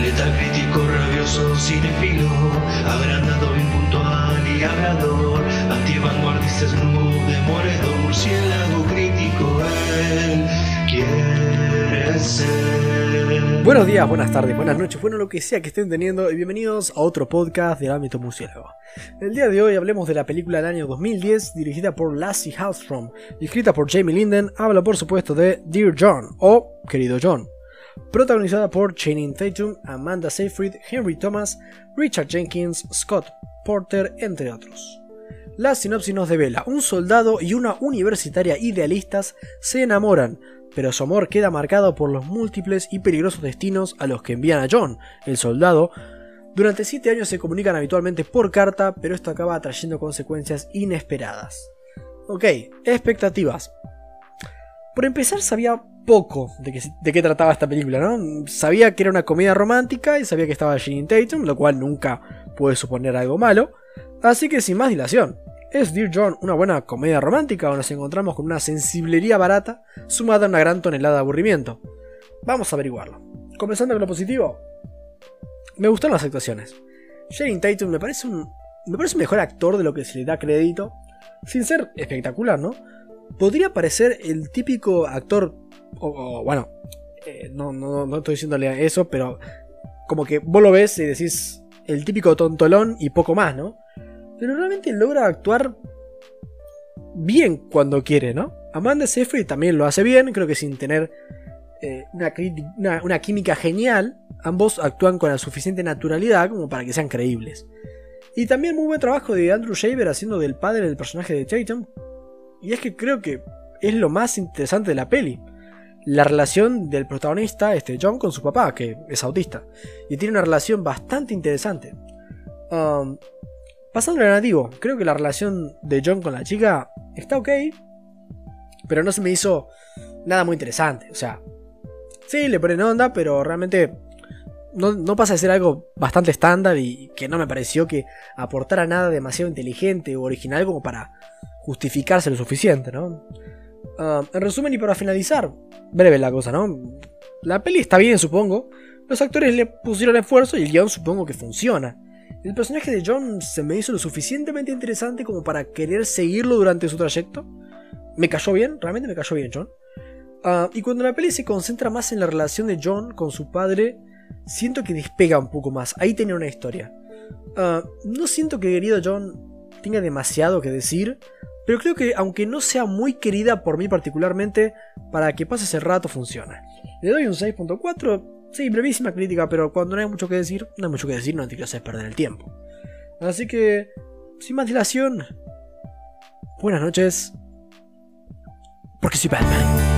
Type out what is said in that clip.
Letal crítico, rabioso, cinefilo, agrandado, impuntual y hablador, antivanguardista, murciélago crítico, él quiere ser. Buenos días, buenas tardes, buenas noches, bueno lo que sea que estén teniendo y bienvenidos a otro podcast del ámbito murciélago. El día de hoy hablemos de la película del año 2010 dirigida por Lassie Hallstrom escrita por Jamie Linden, habla por supuesto de Dear John o Querido John. Protagonizada por Channing Tatum, Amanda Seyfried, Henry Thomas, Richard Jenkins, Scott Porter, entre otros. La sinopsis nos devela, un soldado y una universitaria idealistas se enamoran, pero su amor queda marcado por los múltiples y peligrosos destinos a los que envían a John, el soldado. Durante 7 años se comunican habitualmente por carta, pero esto acaba trayendo consecuencias inesperadas. Ok, expectativas. Por empezar, sabía poco de, qué- de qué trataba esta película, ¿no? Sabía que era una comedia romántica y sabía que estaba Channing Tatum, lo cual nunca puede suponer algo malo. Así que sin más dilación, ¿es Dear John una buena comedia romántica o nos encontramos con una sensiblería barata sumada a una gran tonelada de aburrimiento? Vamos a averiguarlo. Comenzando con lo positivo, me gustaron las actuaciones. Channing Tatum me parece me parece un mejor actor de lo que se le da crédito, sin ser espectacular, ¿no? Podría parecer el típico actor, o, bueno, eh, no, no, no estoy diciéndole eso, pero como que vos lo ves y decís el típico tontolón y poco más, ¿no? Pero realmente logra actuar bien cuando quiere, ¿no? Amanda Seyfried también lo hace bien, creo que sin tener eh, una- una química genial, ambos actúan con la suficiente naturalidad como para que sean creíbles. Y también muy buen trabajo de Andrew Shaver haciendo del padre del personaje de Tatum. Y es que creo que es lo más interesante de la peli. La relación del protagonista, este John, con su papá, que es autista. Y tiene una relación bastante interesante. Um, pasando al nativo, creo que la relación de John con la chica está ok. Pero no se me hizo nada muy interesante. O sea, sí, le ponen onda, pero realmente no, no pasa de ser algo bastante estándar y que no me pareció que aportara nada demasiado inteligente o original como para justificarse lo suficiente, ¿no? Ah, en resumen y para finalizar, breve la cosa, ¿no? La peli está bien, supongo. Los actores le pusieron esfuerzo y el guion supongo que funciona. El personaje de John se me hizo lo suficientemente interesante como para querer seguirlo durante su trayecto. Me cayó bien, realmente me cayó bien John. Ah, y cuando la peli se concentra más en la relación de John con su padre, siento que despega un poco más. Ahí tenía una historia. Ah, no siento que querido John tenga demasiado que decir, pero creo que aunque no sea muy querida por mí particularmente, para que pase ese rato funciona. Le doy un 6.4, sí, brevísima crítica, pero cuando no hay mucho que decir, no hay mucho que decir, no te quiero hacer perder el tiempo. Así que, sin más dilación, buenas noches, porque soy Batman.